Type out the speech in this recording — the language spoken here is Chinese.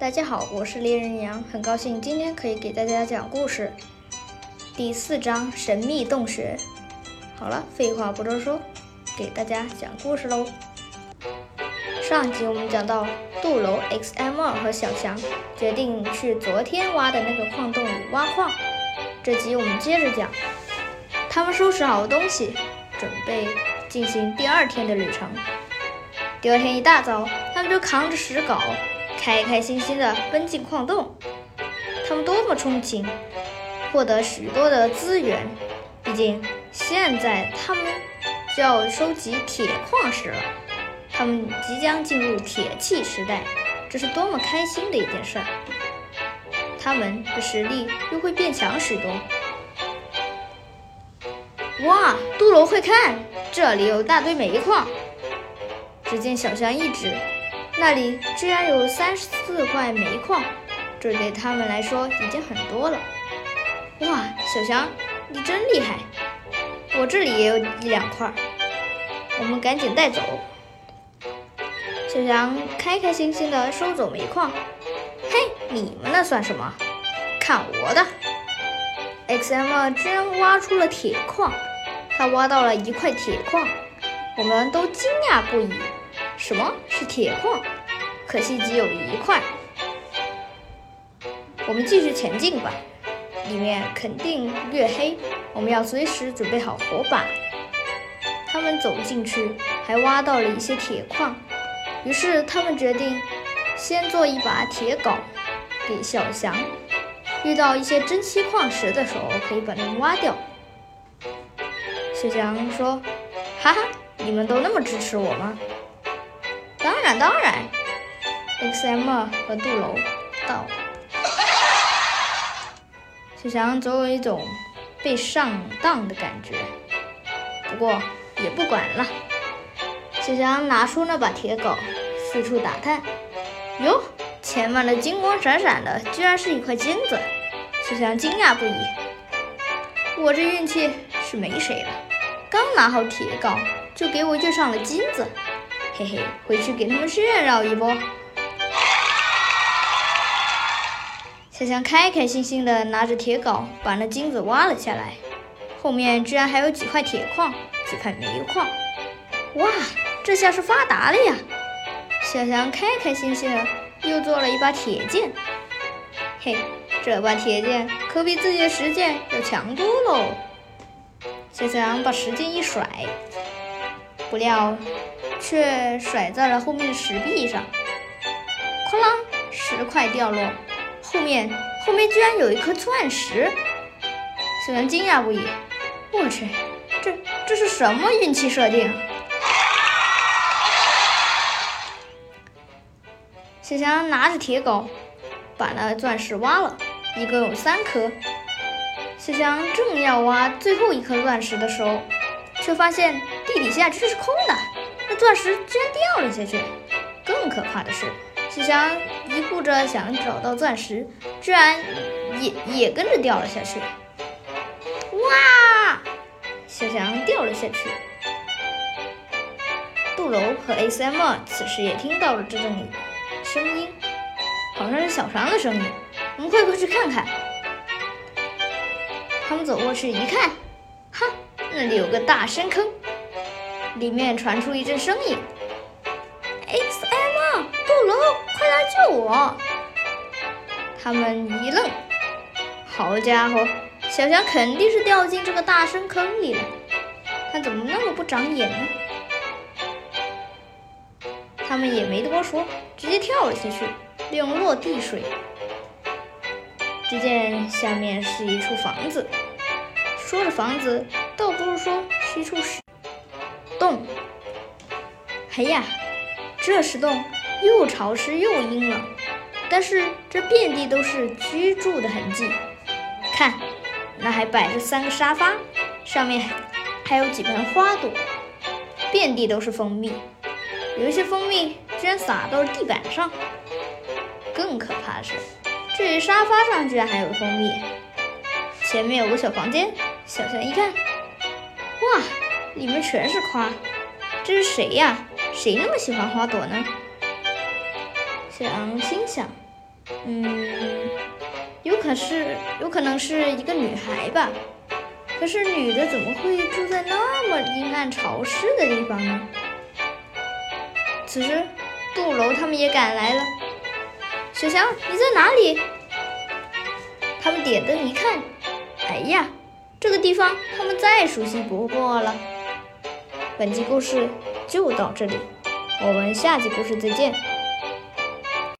大家好，我是猎人羊，很高兴今天可以给大家讲故事。第四章神秘洞穴。好了，废话不多说，给大家讲故事喽。上集我们讲到，杜楼 X M 二和小翔决定去昨天挖的那个矿洞里挖矿。这集我们接着讲，他们收拾好东西，准备进行第二天的旅程。第二天一大早，他们就扛着石镐，开开心心地奔进矿洞。他们多么憧憬获得许多的资源，毕竟现在他们就要收集铁矿石了。他们即将进入铁器时代，这是多么开心的一件事儿！他们的实力又会变强许多。哇，杜罗，快看，这里有大堆煤矿！只见小象一指，那里居然有三十四块煤矿，这对他们来说已经很多了。哇，小翔，你真厉害！我这里也有一两块，我们赶紧带走。小翔开开心心地收走煤矿。嘿，你们那算什么？看我的！X M 居然挖出了铁矿，他挖到了一块铁矿，我们都惊讶不已。什么是铁矿？可惜只有一块。我们继续前进吧，里面肯定越黑，我们要随时准备好火把。他们走进去，还挖到了一些铁矿，于是他们决定先做一把铁镐给小翔，遇到一些珍稀矿石的时候可以把它们挖掉。小翔说：“哈哈，你们都那么支持我吗？”当然，当然，X M 和杜楼到。小强总有一种被上当的感觉，不过也不管了。小强拿出那把铁镐，四处打探。哟，前面的金光闪闪的，居然是一块金子！小强惊讶不已。我这运气是没谁了，刚拿好铁镐，就给我遇上了金子。嘿嘿，回去给他们炫耀一波。小强开开心心的拿着铁镐，把那金子挖了下来。后面居然还有几块铁矿，几块煤矿。哇，这下是发达了呀！小强开开心心的又做了一把铁剑。嘿，这把铁剑可比自己的石剑要强多喽。小强把石剑一甩，不料。却甩在了后面的石壁上，哐啷，石块掉落，后面后面居然有一颗钻石，小翔惊讶不已。我去，这这是什么运气设定？小强拿着铁镐，把那钻石挖了，一共有三颗。小强正要挖最后一颗钻石的时候，却发现地底下居然是空的。那钻石居然掉了下去！更可怕的是，小翔一顾着想找到钻石，居然也也跟着掉了下去。哇！小翔掉了下去。杜楼和 S.M 此时也听到了这种声音，好像是小翔的声音。我们快过去看看。他们走过去一看，哈，那里有个大深坑。里面传出一阵声音：“X M，杜龙，快来救我！”他们一愣，好家伙，小强肯定是掉进这个大深坑里了。他怎么那么不长眼呢？他们也没多说，直接跳了下去，利用落地水。只见下面是一处房子，说着房子，倒不如说是一处石。洞，哎呀，这石洞又潮湿又阴冷，但是这遍地都是居住的痕迹。看，那还摆着三个沙发，上面还有几盆花朵，遍地都是蜂蜜，有一些蜂蜜居然洒到了地板上。更可怕的是，这沙发上居然还有蜂蜜。前面有个小房间，小象一看，哇！里面全是花，这是谁呀？谁那么喜欢花朵呢？小羊心想：嗯，有可是有可能是一个女孩吧？可是女的怎么会住在那么阴暗潮湿的地方呢？此时，杜楼他们也赶来了。小强，你在哪里？他们点灯一看，哎呀，这个地方他们再熟悉不过了。本集故事就到这里，我们下集故事再见。